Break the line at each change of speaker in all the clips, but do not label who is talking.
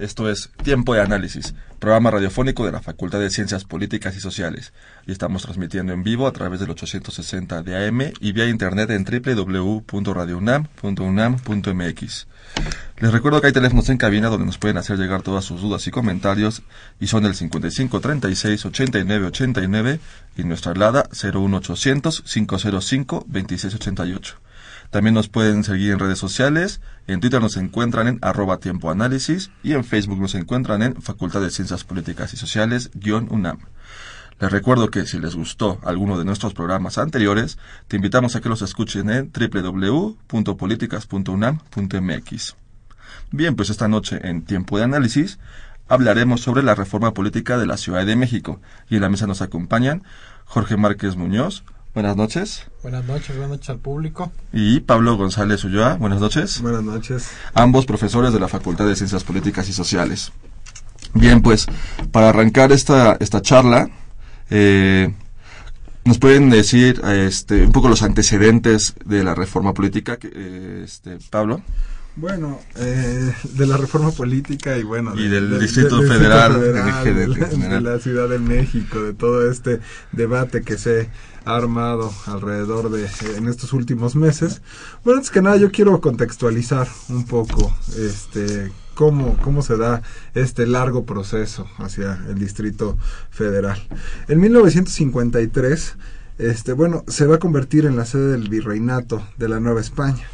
Esto es Tiempo de Análisis, programa radiofónico de la Facultad de Ciencias Políticas y Sociales. Y estamos transmitiendo en vivo a través del 860 de AM y vía internet en www.radiounam.unam.mx. Les recuerdo que hay teléfonos en cabina donde nos pueden hacer llegar todas sus dudas y comentarios y son el 55 36 89 89 y nuestra alada 01800 505 2688. También nos pueden seguir en redes sociales. En Twitter nos encuentran en arroba tiempo análisis y en Facebook nos encuentran en Facultad de Ciencias Políticas y Sociales UNAM. Les recuerdo que si les gustó alguno de nuestros programas anteriores, te invitamos a que los escuchen en www.políticas.unam.mx. Bien, pues esta noche en Tiempo de Análisis hablaremos sobre la reforma política de la Ciudad de México y en la mesa nos acompañan Jorge Márquez Muñoz, Buenas noches.
Buenas noches, buenas noches al público.
Y Pablo González Ulloa, buenas noches.
Buenas noches.
Ambos profesores de la Facultad de Ciencias Políticas y Sociales. Bien, pues para arrancar esta, esta charla, eh, ¿nos pueden decir este, un poco los antecedentes de la reforma política, eh, este, Pablo?
Bueno, eh, de la reforma política y bueno...
Y del Distrito Federal,
de, la Ciudad de México, de todo este debate que se ha armado alrededor de en estos últimos meses. Bueno, antes que nada yo quiero contextualizar un poco este cómo, cómo se da este largo proceso hacia el Distrito Federal. En 1953, este, bueno, se va a convertir en la sede del virreinato de la Nueva España.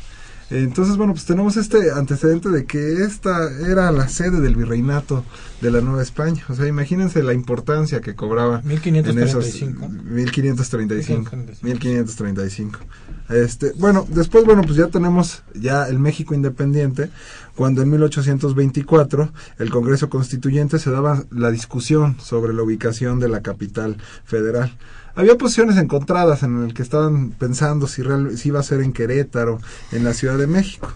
Entonces, bueno, pues tenemos este antecedente de que esta era la sede del virreinato de la Nueva España. O sea, imagínense la importancia que cobraba
1535.
en esos 1535. 1535. Este, bueno, después, bueno, pues ya tenemos ya el México independiente, cuando en 1824 el Congreso Constituyente se daba la discusión sobre la ubicación de la capital federal había posiciones encontradas en el que estaban pensando si, real, si iba a ser en Querétaro, en la Ciudad de México.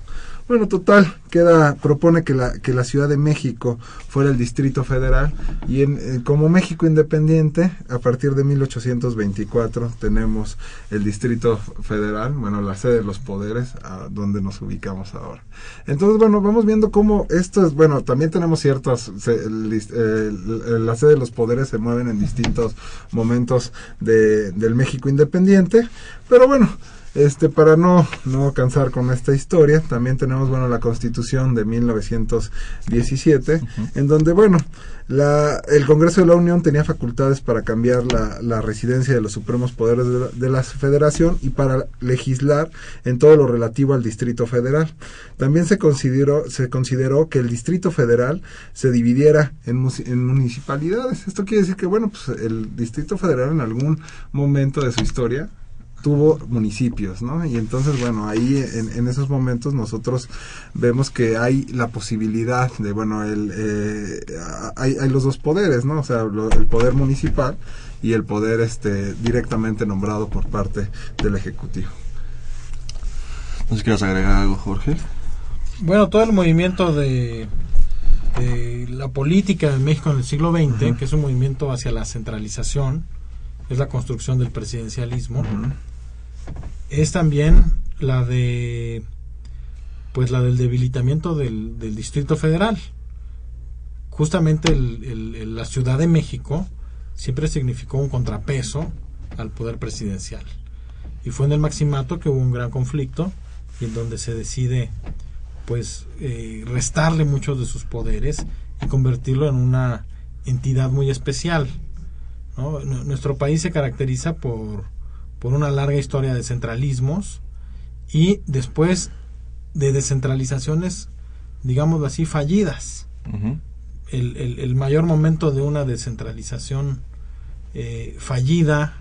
Bueno, total, queda, propone que la, que la Ciudad de México fuera el Distrito Federal y en, eh, como México independiente, a partir de 1824 tenemos el Distrito Federal, bueno, la sede de los poderes, a donde nos ubicamos ahora. Entonces, bueno, vamos viendo cómo esto es, bueno, también tenemos ciertas, eh, la sede de los poderes se mueven en distintos momentos de, del México independiente, pero bueno, este, para no, no cansar con esta historia, también tenemos, bueno, la Constitución de 1917, en donde, bueno, la, el Congreso de la Unión tenía facultades para cambiar la, la residencia de los supremos poderes de la, de la, Federación y para legislar en todo lo relativo al Distrito Federal. También se consideró, se consideró que el Distrito Federal se dividiera en, en municipalidades. Esto quiere decir que, bueno, pues el Distrito Federal en algún momento de su historia tuvo municipios, ¿no? Y entonces, bueno, ahí en, esos momentos nosotros vemos que hay la posibilidad de, bueno, el, eh, hay, hay, los dos poderes, ¿no? O sea, el poder municipal y el poder este directamente nombrado por parte del Ejecutivo.
No sé si quieres agregar algo, Jorge.
Bueno, todo el movimiento de, de la política de México en el siglo XX, que es un movimiento hacia la centralización, es la construcción del presidencialismo es también la de pues la del debilitamiento del, Distrito Federal. Justamente la Ciudad de México siempre significó un contrapeso al poder presidencial. Y fue en el maximato que hubo un gran conflicto y en donde se decide pues eh, restarle muchos de sus poderes y convertirlo en una entidad muy especial. Nuestro país se caracteriza por por una larga historia de centralismos y después de descentralizaciones, digámoslo así, fallidas. el, el, mayor momento de una descentralización eh, fallida,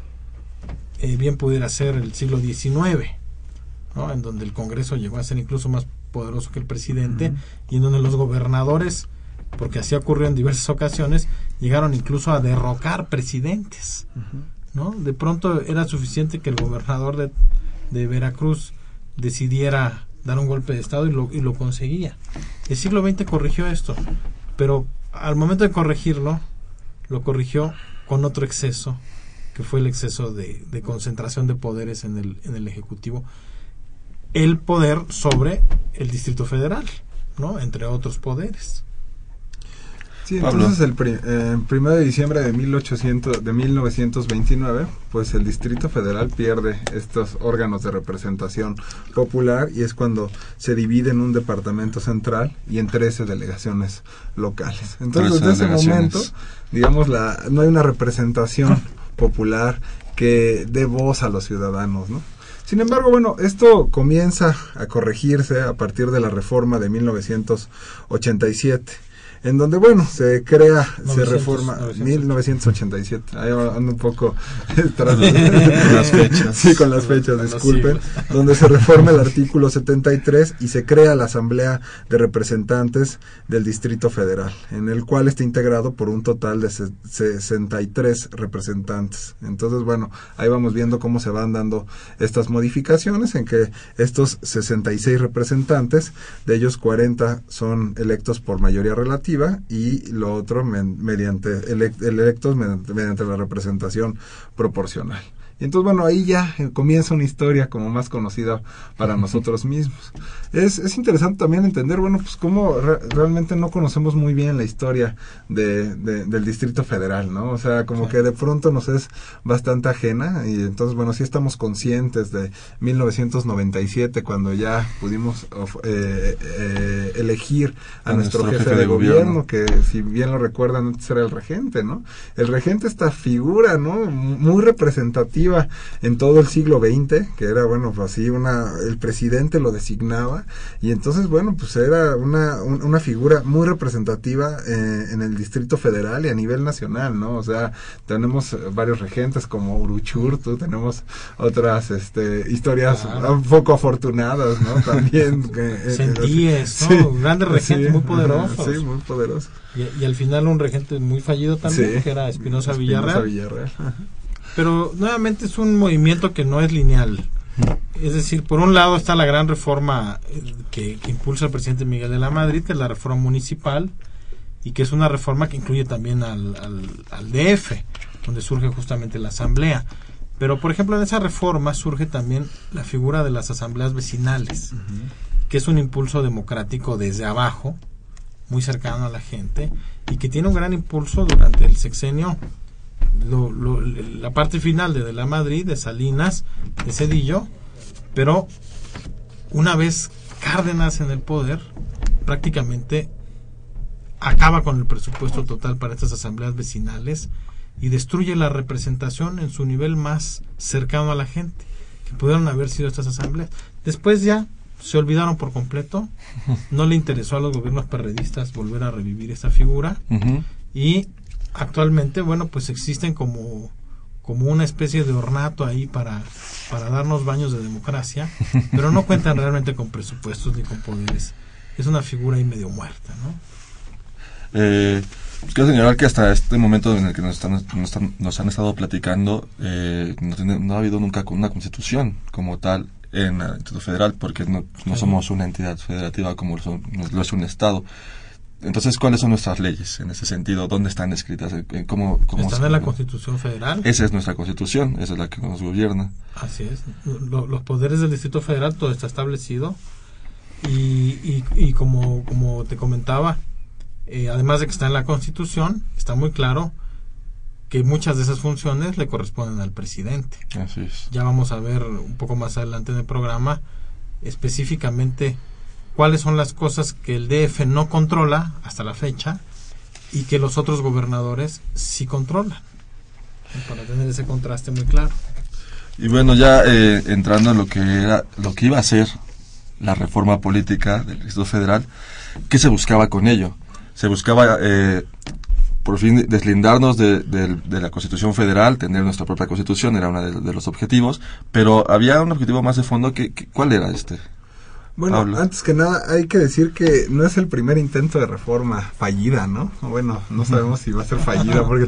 eh, bien pudiera ser el siglo XIX, ¿no? en donde el Congreso llegó a ser incluso más poderoso que el presidente y en donde los gobernadores, porque así ocurrió en diversas ocasiones, llegaron incluso a derrocar presidentes. ¿No? De pronto era suficiente que el gobernador de, de Veracruz decidiera dar un golpe de Estado y lo, y lo conseguía. El siglo XX corrigió esto, pero al momento de corregirlo, lo corrigió con otro exceso, que fue el exceso de, de concentración de poderes en el, en el Ejecutivo, el poder sobre el Distrito Federal, ¿no? Entre otros poderes.
Sí, entonces el eh, primero de diciembre de 1800, de 1929, pues el Distrito Federal pierde estos órganos de representación popular y es cuando se divide en un departamento central y en 13 delegaciones locales. Entonces desde ese momento, digamos, la, no hay una representación popular que dé voz a los ciudadanos, ¿no? Sin embargo, bueno, esto comienza a corregirse a partir de la reforma de 1987 en donde, bueno, se crea, se reforma 1987. Ahí ando un poco con las fechas. Sí, con las fechas, disculpen. Donde se reforma el artículo 73 y se crea la Asamblea de Representantes del Distrito Federal, en el cual está integrado por un total de 63 representantes. Entonces, bueno, ahí vamos viendo cómo se van dando estas modificaciones, en que estos 66 representantes, de ellos 40 son electos por mayoría relativa, y lo otro mediante electos mediante la representación proporcional. Y entonces, bueno, ahí ya eh, comienza una historia como más conocida para nosotros mismos. Es, es interesante también entender, bueno, pues cómo realmente no conocemos muy bien la historia de, del Distrito Federal, ¿no? O sea, como que de pronto nos es bastante ajena y entonces, bueno, sí estamos conscientes de 1997 cuando ya pudimos eh, eh, elegir a, nuestro, jefe, de, gobierno, que si bien lo recuerdan, antes era el regente, ¿no? El regente, esta figura, ¿no? Muy representativa en todo el siglo XX, que era, bueno, pues así, una, el presidente lo designaba, y entonces, bueno, pues era una, una figura muy representativa eh, en el Distrito Federal y a nivel nacional, ¿no? O sea, tenemos varios regentes como Uruchurtu, tenemos otras este, historias un poco afortunadas, ¿no? También. que,
eh, Sentíes, ¿no? Grandes regentes muy poderosos.
Sí, muy poderosos.
Y, al final un regente muy fallido también, que era Espinosa Villarreal. Villarreal. Pero nuevamente es un movimiento que no es lineal. Es decir, por un lado está la gran reforma eh, que, impulsa el presidente Miguel de la Madrid, que es la reforma municipal, y que es una reforma que incluye también al, al, DF, donde surge justamente la asamblea. Pero, por ejemplo, en esa reforma surge también la figura de las asambleas vecinales, que es un impulso democrático desde abajo, muy cercano a la gente, y que tiene un gran impulso durante el sexenio la parte final de, de la Madrid, de Salinas, de Cedillo, pero una vez Cárdenas en el poder, prácticamente acaba con el presupuesto total para estas asambleas vecinales y destruye la representación en su nivel más cercano a la gente, que pudieron haber sido estas asambleas. Después ya se olvidaron por completo, no le interesó a los gobiernos perredistas volver a revivir esta figura y actualmente, bueno, pues existen como, como una especie de ornato ahí para, para darnos baños de democracia, pero no cuentan realmente con presupuestos ni con poderes. Es una figura ahí medio muerta, ¿no?
Eh, quiero señalar que hasta este momento en el que nos, están, nos, han estado platicando, eh, no, ha habido nunca una constitución como tal en el Instituto Federal, porque no, somos una entidad federativa como lo es un Estado. Entonces, ¿cuáles son nuestras leyes en ese sentido? ¿Dónde están escritas? ¿Cómo,
están en la Constitución Federal.
Esa es nuestra Constitución, esa es la que nos gobierna.
Así es. los poderes del Distrito Federal, todo está establecido. Y, y, como, como te comentaba, eh, además de que está en la Constitución, está muy claro que muchas de esas funciones le corresponden al presidente.
Así es.
Ya vamos a ver un poco más adelante en el programa específicamente cuáles son las cosas que el DF no controla hasta la fecha y que los otros gobernadores sí controlan. Para tener ese contraste muy claro.
Y bueno, ya eh, entrando en lo que era, lo que iba a ser la reforma política del Distrito Federal, ¿qué se buscaba con ello? Se buscaba, eh, por fin deslindarnos de, la Constitución Federal, tener nuestra propia Constitución, era uno de, los objetivos, pero había un objetivo más de fondo que, ¿cuál era este?
Bueno, antes que nada hay que decir que no es el primer intento de reforma fallida, ¿no? Bueno, no sabemos si va a ser fallida porque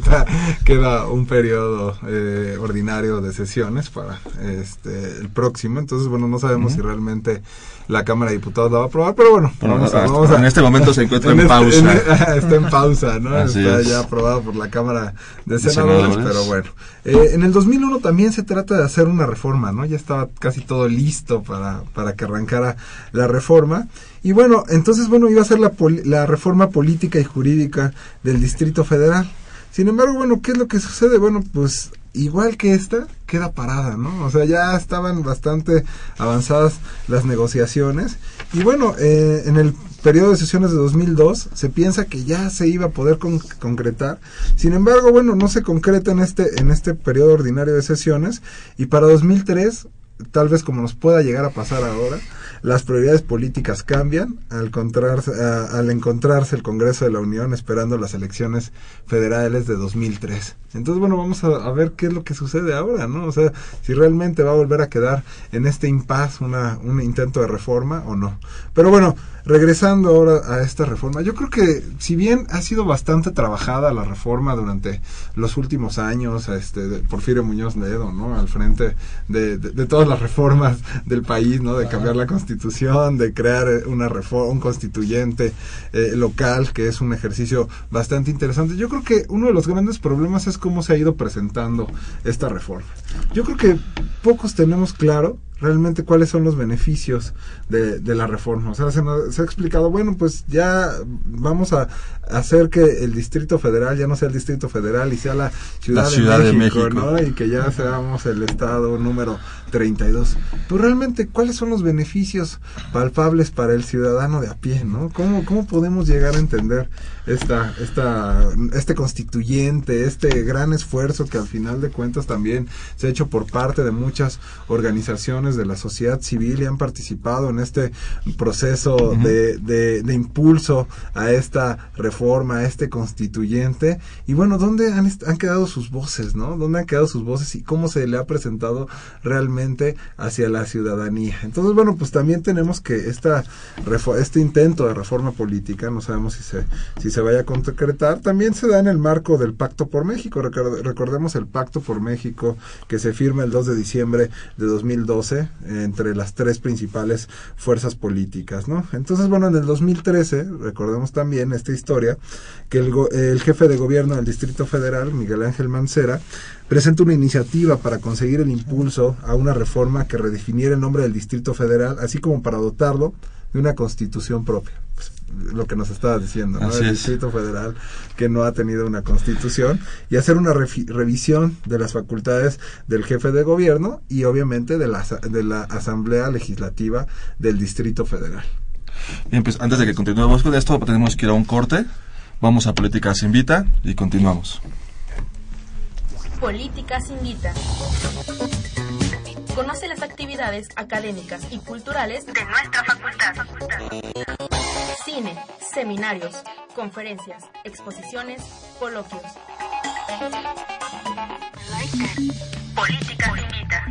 queda un periodo eh, ordinario de sesiones para este el próximo, entonces bueno, no sabemos si realmente la Cámara de Diputados la va a aprobar, pero bueno,
en este momento se encuentra en, este, pausa.
está en pausa, ¿no? está ya aprobado por la Cámara de, Senadores, pero bueno. Eh, en el 2001 también se trata de hacer una reforma, ¿no? Ya estaba casi todo listo para, para que arrancara la reforma. Y bueno, entonces, bueno, iba a ser la, la reforma política y jurídica del Distrito Federal. Sin embargo, bueno, ¿qué es lo que sucede? Bueno, pues igual que esta, queda parada, ¿no? O sea, ya estaban bastante avanzadas las negociaciones. Y bueno, eh, en el periodo de sesiones de 2002 se piensa que ya se iba a poder concretar. Sin embargo, bueno, no se concreta en este, en este periodo ordinario de sesiones. Y para 2003, tal vez como nos pueda llegar a pasar ahora, las prioridades políticas cambian al encontrarse, al encontrarse el Congreso de la Unión esperando las elecciones federales de 2003. Entonces, bueno, vamos a, ver qué es lo que sucede ahora, ¿no? O sea, si realmente va a volver a quedar en este impasse una, un intento de reforma o no. Pero bueno, regresando ahora a esta reforma, yo creo que si bien ha sido bastante trabajada la reforma durante los últimos años, este, de Porfirio Muñoz Ledo, ¿no? Al frente de, de, todas las reformas del país, ¿no? De cambiar la constitución, de crear una reforma, un constituyente eh, local, que es un ejercicio bastante interesante. Yo creo que uno de los grandes problemas es cómo se ha ido presentando esta reforma. Yo creo que pocos tenemos claro realmente cuáles son los beneficios de, de la reforma. O sea, se, se, ha explicado, bueno, pues ya vamos a hacer que el Distrito Federal ya no sea el Distrito Federal y sea la Ciudad, de, México, ¿no? Y que ya seamos el Estado número 32. Pero realmente, ¿cuáles son los beneficios palpables para el ciudadano de a pie, ¿no? ¿Cómo, cómo podemos llegar a entender esta, esta, este constituyente, este gran esfuerzo que al final de cuentas también se ha hecho por parte de muchas organizaciones de la sociedad civil y han participado en este proceso de, de, impulso a esta reforma, a este constituyente. Y bueno, ¿dónde han, han quedado sus voces, no? ¿Dónde han quedado sus voces y cómo se le ha presentado realmente hacia la ciudadanía? Entonces, bueno, pues también tenemos que esta, este intento de reforma política, no sabemos si se, si se vaya a concretar, también se da en el marco del Pacto por México. Recordemos el Pacto por México que se firma el 2 de diciembre de 2012 entre las tres principales fuerzas políticas, ¿no? Entonces, bueno, en el 2013, recordemos también esta historia, que el, el jefe de gobierno del Distrito Federal, Miguel Ángel Mancera, presenta una iniciativa para conseguir el impulso a una reforma que redefiniera el nombre del Distrito Federal, así como para dotarlo de una constitución propia. Pues, lo que nos estaba diciendo, ¿no? el Distrito Federal que no ha tenido una constitución y hacer una revisión de las facultades del jefe de gobierno y obviamente de la, de la Asamblea Legislativa del Distrito Federal.
Bien, pues antes de que continuemos con esto, tenemos que ir a un corte. Vamos a Políticas Invita y continuamos.
Políticas Invita. Conoce las actividades académicas y culturales de nuestra facultad. Cine, seminarios, conferencias, exposiciones, coloquios. Política Invita.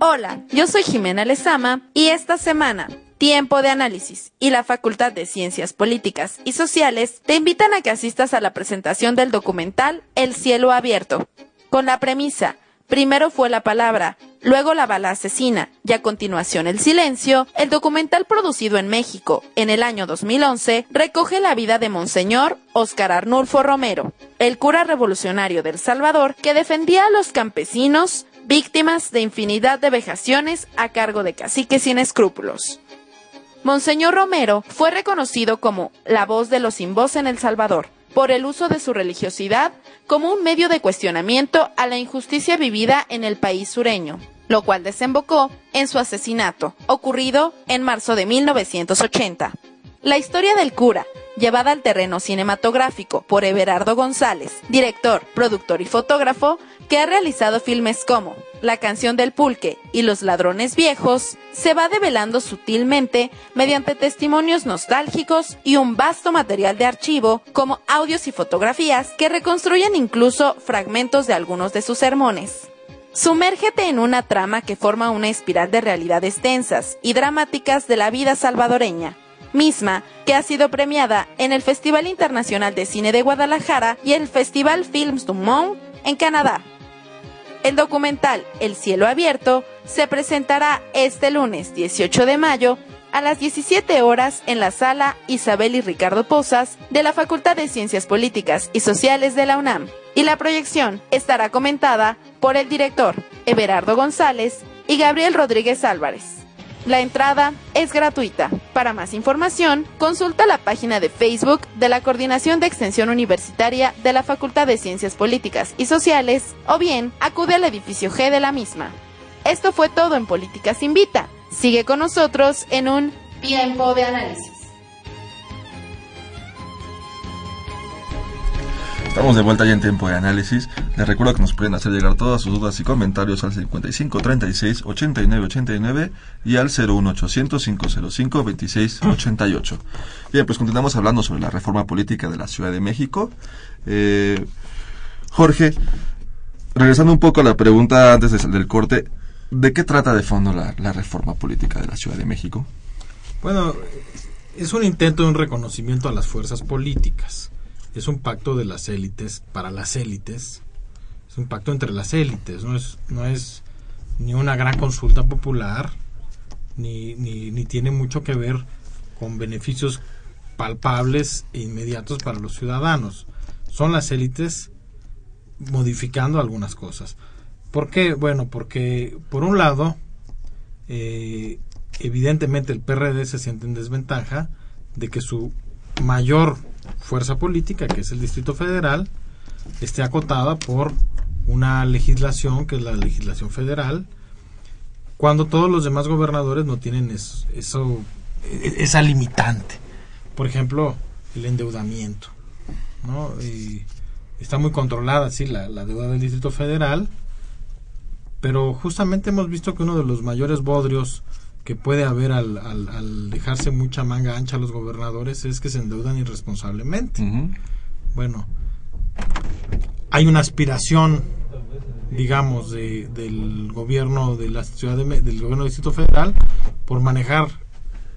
Hola, yo soy Jimena Lezama y esta semana Tiempo de Análisis y la Facultad de Ciencias Políticas y Sociales te invitan a que asistas a la presentación del documental El cielo abierto, con la premisa Primero fue la palabra, luego la bala asesina y a continuación el silencio, el documental producido en México en el año 2011 recoge la vida de Monseñor Óscar Arnulfo Romero, el cura revolucionario del Salvador que defendía a los campesinos víctimas de infinidad de vejaciones a cargo de caciques sin escrúpulos. Monseñor Romero fue reconocido como la voz de los sin voz en El Salvador por el uso de su religiosidad como un medio de cuestionamiento a la injusticia vivida en el país sureño, lo cual desembocó en su asesinato, ocurrido en marzo de 1980. La historia del cura llevada al terreno cinematográfico por Everardo González, director, productor y fotógrafo, que ha realizado filmes como La canción del pulque y Los ladrones viejos, se va develando sutilmente mediante testimonios nostálgicos y un vasto material de archivo como audios y fotografías que reconstruyen incluso fragmentos de algunos de sus sermones. Sumérgete en una trama que forma una espiral de realidades tensas y dramáticas de la vida salvadoreña, misma que ha sido premiada en el Festival Internacional de Cine de Guadalajara y el Festival Films du Monde en Canadá. El documental El cielo abierto se presentará este lunes 18 de mayo a las 17 horas en la sala Isabel y Ricardo Pozas de la Facultad de Ciencias Políticas y Sociales de la UNAM. Y la proyección estará comentada por el director Everardo González y Gabriel Rodríguez Álvarez. La entrada es gratuita. Para más información, consulta la página de Facebook de la Coordinación de Extensión Universitaria de la Facultad de Ciencias Políticas y Sociales o bien acude al edificio G de la misma. Esto fue todo en Políticas Invita. Sigue con nosotros en un tiempo de análisis.
Estamos de vuelta ya en tiempo de análisis. Les recuerdo que nos pueden hacer llegar todas sus dudas y comentarios al 55 36 89 89 y al 01800 505 26 88. Bien, pues continuamos hablando sobre la reforma política de la Ciudad de México. Eh, Jorge, regresando un poco a la pregunta antes del corte, ¿de qué trata de fondo la reforma política de la Ciudad de México?
Bueno, es un intento de un reconocimiento a las fuerzas políticas es un pacto de las élites para las élites, es un pacto entre las élites, no es, no es ni una gran consulta popular, ni, ni, ni tiene mucho que ver con beneficios palpables e inmediatos para los ciudadanos. Son las élites modificando algunas cosas. ¿Por qué? Bueno, porque por un lado, eh, evidentemente el PRD se siente en desventaja de que su mayor fuerza política, que es el Distrito Federal, esté acotada por una legislación, que es la legislación federal, cuando todos los demás gobernadores no tienen eso, e, esa limitante. Por ejemplo, el endeudamiento. ¿no? está muy controlada, sí, la, la deuda del Distrito Federal, pero justamente hemos visto que uno de los mayores bodrios que puede haber al, al, dejarse mucha manga ancha a los gobernadores es que se endeudan irresponsablemente. Bueno, hay una aspiración, digamos, de, del gobierno de la ciudad de, del gobierno del Distrito Federal por manejar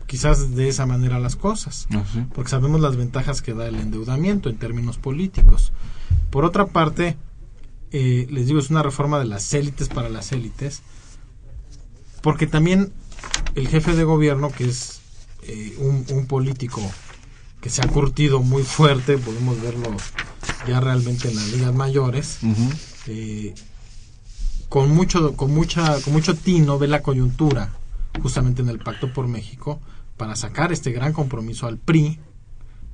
quizás de esa manera las cosas, ah, porque sabemos las ventajas que da el endeudamiento en términos políticos. Por otra parte, eh, les digo, es una reforma de las élites para las élites, porque también el jefe de gobierno, que es eh, un, político que se ha curtido muy fuerte, podemos verlo ya realmente en las ligas mayores, eh, con mucho, con mucha, con mucho tino ve la coyuntura, justamente en el Pacto por México, para sacar este gran compromiso al PRI,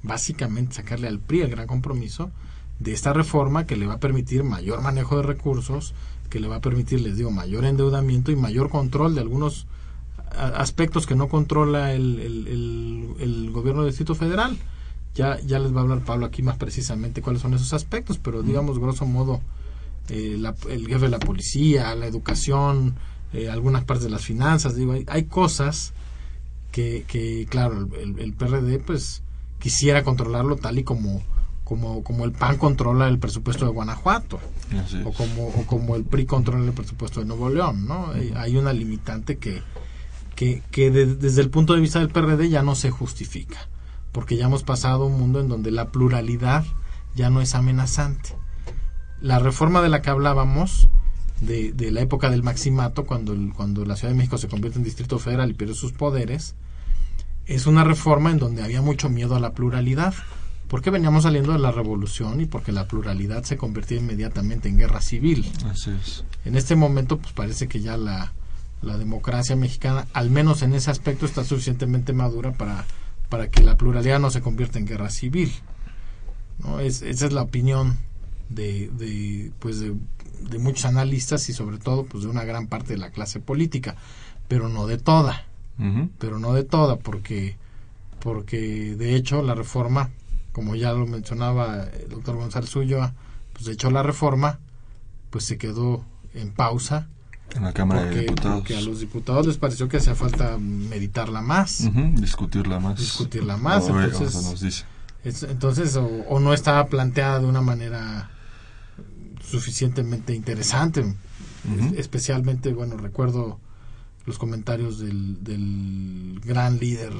básicamente sacarle al PRI el gran compromiso de esta reforma que le va a permitir mayor manejo de recursos, que le va a permitir, les digo, mayor endeudamiento y mayor control de algunos aspectos que no controla el, el, gobierno del Distrito Federal. Ya, ya les va a hablar Pablo aquí más precisamente cuáles son esos aspectos, pero digamos, grosso modo, eh, el jefe de la policía, la educación, eh, algunas partes de las finanzas, digo, hay, cosas que, que claro, el, PRD pues quisiera controlarlo tal y como como, como el PAN controla el presupuesto de Guanajuato o como, o como el PRI controla el presupuesto de Nuevo León, ¿no? Hay una limitante que, que, desde el punto de vista del PRD ya no se justifica, porque ya hemos pasado un mundo en donde la pluralidad ya no es amenazante. La reforma de la que hablábamos, de, de la época del maximato, cuando, cuando la Ciudad de México se convierte en Distrito Federal y pierde sus poderes, es una reforma en donde había mucho miedo a la pluralidad, porque veníamos saliendo de la revolución y porque la pluralidad se convertía inmediatamente en guerra civil. En este momento, pues parece que ya la, la democracia mexicana, al menos en ese aspecto, está suficientemente madura para, para que la pluralidad no se convierta en guerra civil. ¿no? esa es la opinión de, de, pues de, muchos analistas y sobre todo pues de una gran parte de la clase política, pero no de toda, pero no de toda, porque porque de hecho la reforma, como ya lo mencionaba el doctor González Ulloa, pues de hecho la reforma pues se quedó en pausa
en la Cámara
porque,
de Diputados.
porque a los diputados les pareció que hacía falta meditarla más,
discutirla más.
discutirla más, entonces,
o sea, nos dice.
es- entonces o, o no estaba planteada de una manera suficientemente interesante, Es- especialmente, bueno, recuerdo los comentarios del, del gran líder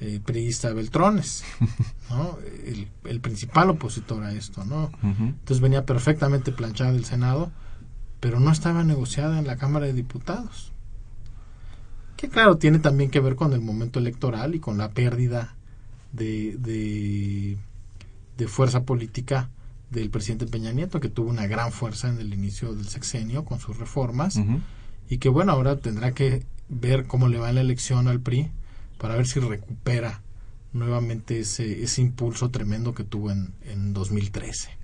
eh, priista Beltrones, ¿no? el, el principal opositor a esto, ¿no? Entonces venía perfectamente planchada del Senado, pero no estaba negociada en la Cámara de Diputados. Que claro, tiene también que ver con el momento electoral y con la pérdida de, de, de fuerza política del presidente Peña Nieto, que tuvo una gran fuerza en el inicio del sexenio con sus reformas, y que bueno, ahora tendrá que ver cómo le va en la elección al PRI para ver si recupera nuevamente ese, ese impulso tremendo que tuvo en, en 2013.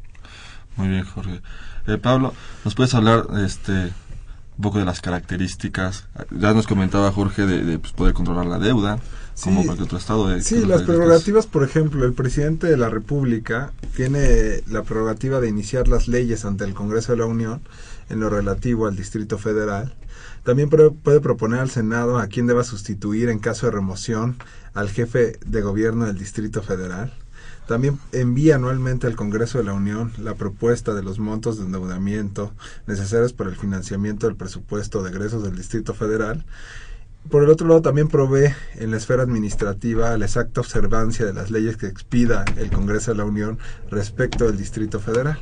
Muy bien, Jorge. Eh, Pablo, ¿nos puedes hablar este, un poco de las características? Ya nos comentaba Jorge de, de, pues, poder controlar la deuda, como
Sí.
cualquier otro estado. De,
Sí, las prerrogativas, por ejemplo, el presidente de la República tiene la prerrogativa de iniciar las leyes ante el Congreso de la Unión en lo relativo al Distrito Federal. También puede, puede proponer al Senado a quien deba sustituir en caso de remoción al jefe de gobierno del Distrito Federal. También envía anualmente al Congreso de la Unión la propuesta de los montos de endeudamiento necesarios para el financiamiento del presupuesto de egresos del Distrito Federal. Por el otro lado, también provee en la esfera administrativa la exacta observancia de las leyes que expida el Congreso de la Unión respecto del Distrito Federal.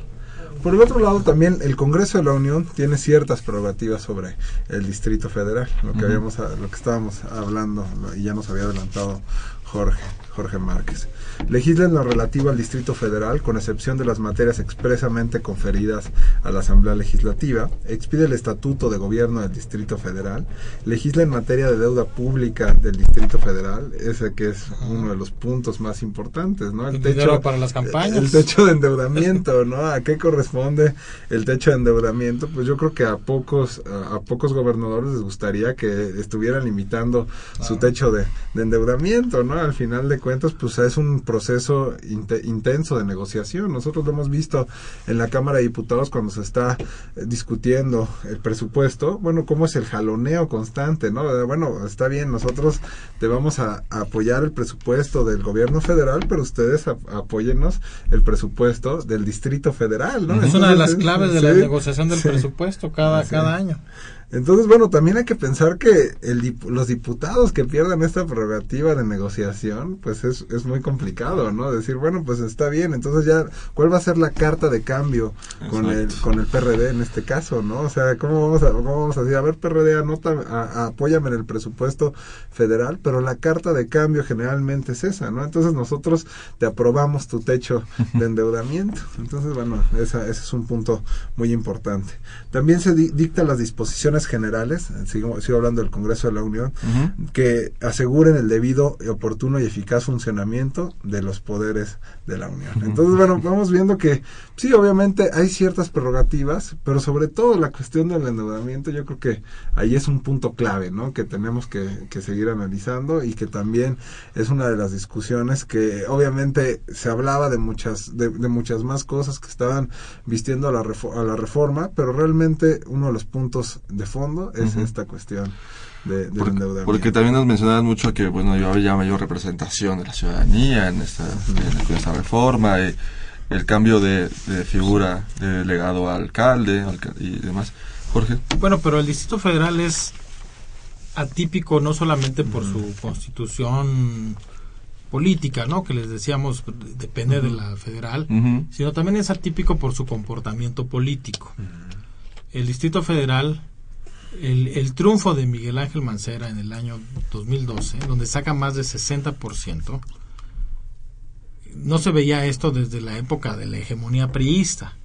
Por el otro lado, también el Congreso de la Unión tiene ciertas prerrogativas sobre el Distrito Federal, lo que habíamos, lo que estábamos hablando y ya nos había adelantado Jorge, Jorge Márquez. Legisla en lo relativo al Distrito Federal, con excepción de las materias expresamente conferidas a la Asamblea Legislativa, expide el Estatuto de Gobierno del Distrito Federal, legisla en materia de deuda pública del Distrito Federal, ese que es uno de los puntos más importantes, ¿no?
El dinero para las campañas.
El techo de endeudamiento, ¿no? ¿A qué corresponde el techo de endeudamiento? Pues yo creo que a pocos a, a pocos gobernadores les gustaría que estuvieran limitando su techo de, de endeudamiento, ¿no? Al final de cuentas, pues es un proceso inte- intenso de negociación. Nosotros lo hemos visto en la Cámara de Diputados cuando se está eh, discutiendo el presupuesto, bueno, cómo es el jaloneo constante, ¿no? Eh, Bueno, está bien, nosotros te vamos a, a apoyar el presupuesto del gobierno federal, pero ustedes a- apóyennos el presupuesto del Distrito Federal, ¿no?
Es una de las claves de la negociación del
sí.
presupuesto cada,
Sí.
cada año.
Entonces, bueno, también hay que pensar que el, los diputados que pierdan esta prerrogativa de negociación, pues es, es muy complicado, ¿no? Decir, bueno, pues está bien, entonces ya, ¿cuál va a ser la carta de cambio con el, con el PRD en este caso, ¿no? O sea, ¿cómo vamos a, cómo vamos a decir, a ver, PRD, anota, a- a- apóyame en el presupuesto federal, pero la carta de cambio generalmente es esa, ¿no? Entonces nosotros te aprobamos tu techo de endeudamiento. Entonces, bueno, esa, ese es un punto muy importante. También se di- dictan las disposiciones generales, sigo, sigo hablando del Congreso de la Unión, que aseguren el debido, oportuno y eficaz funcionamiento de los poderes de la Unión. Entonces, bueno, vamos viendo que sí, obviamente hay ciertas prerrogativas, pero sobre todo la cuestión del endeudamiento, yo creo que ahí es un punto clave, ¿no? Que tenemos que, que seguir analizando y que también es una de las discusiones que obviamente se hablaba de muchas, de, de muchas más cosas que estaban vistiendo a la, a la reforma, pero realmente uno de los puntos de fondo es esta cuestión de, del
Porque,
endeudamiento.
porque también nos mencionaban mucho que bueno había ya mayor representación de la ciudadanía en esta, en esta reforma, eh, el cambio de, de figura de delegado a alcalde alca- y demás. Jorge.
Bueno, pero el Distrito Federal es atípico no solamente por su constitución política, ¿no? Que les decíamos depende de la federal, sino también es atípico por su comportamiento político. El Distrito Federal, el, triunfo de Miguel Ángel Mancera en el año 2012, donde saca más de 60%, no se veía esto desde la época de la hegemonía priista.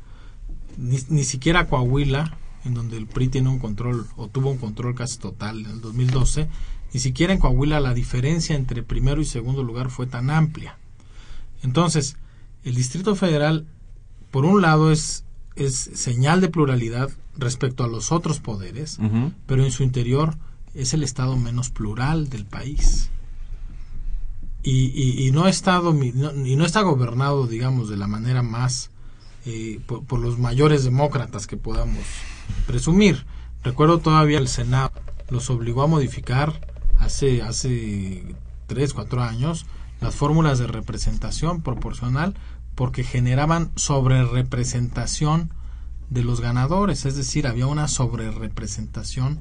Ni, ni siquiera Coahuila, en donde el PRI tiene un control o tuvo un control casi total en el 2012, ni siquiera en Coahuila la diferencia entre primero y segundo lugar fue tan amplia. Entonces, el Distrito Federal, por un lado, es, es señal de pluralidad respecto a los otros poderes, pero en su interior es el estado menos plural del país. y, no, está y no está gobernado, digamos, de la manera más eh, por, los mayores demócratas que podamos presumir. Recuerdo todavía el Senado los obligó a modificar hace, hace tres, cuatro años las fórmulas de representación proporcional porque generaban sobrerepresentación de los ganadores, es decir, había una sobrerepresentación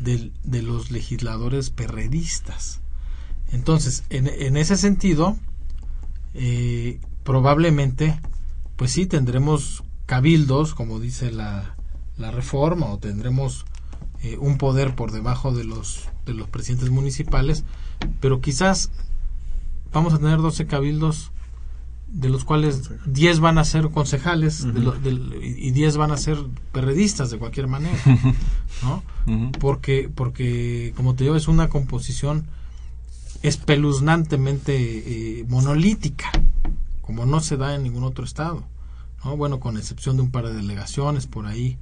de, de los legisladores perredistas. Entonces, en, en ese sentido, eh, probablemente, pues sí, tendremos cabildos, como dice la, la reforma, o tendremos eh, un poder por debajo de los, de los presidentes municipales, pero quizás vamos a tener 12 cabildos de los cuales 10 van a ser concejales y 10 van a ser perredistas de cualquier manera, ¿no? Porque porque como te digo es una composición espeluznantemente eh, monolítica, como no se da en ningún otro estado, ¿no? Bueno, con excepción de un par de delegaciones por ahí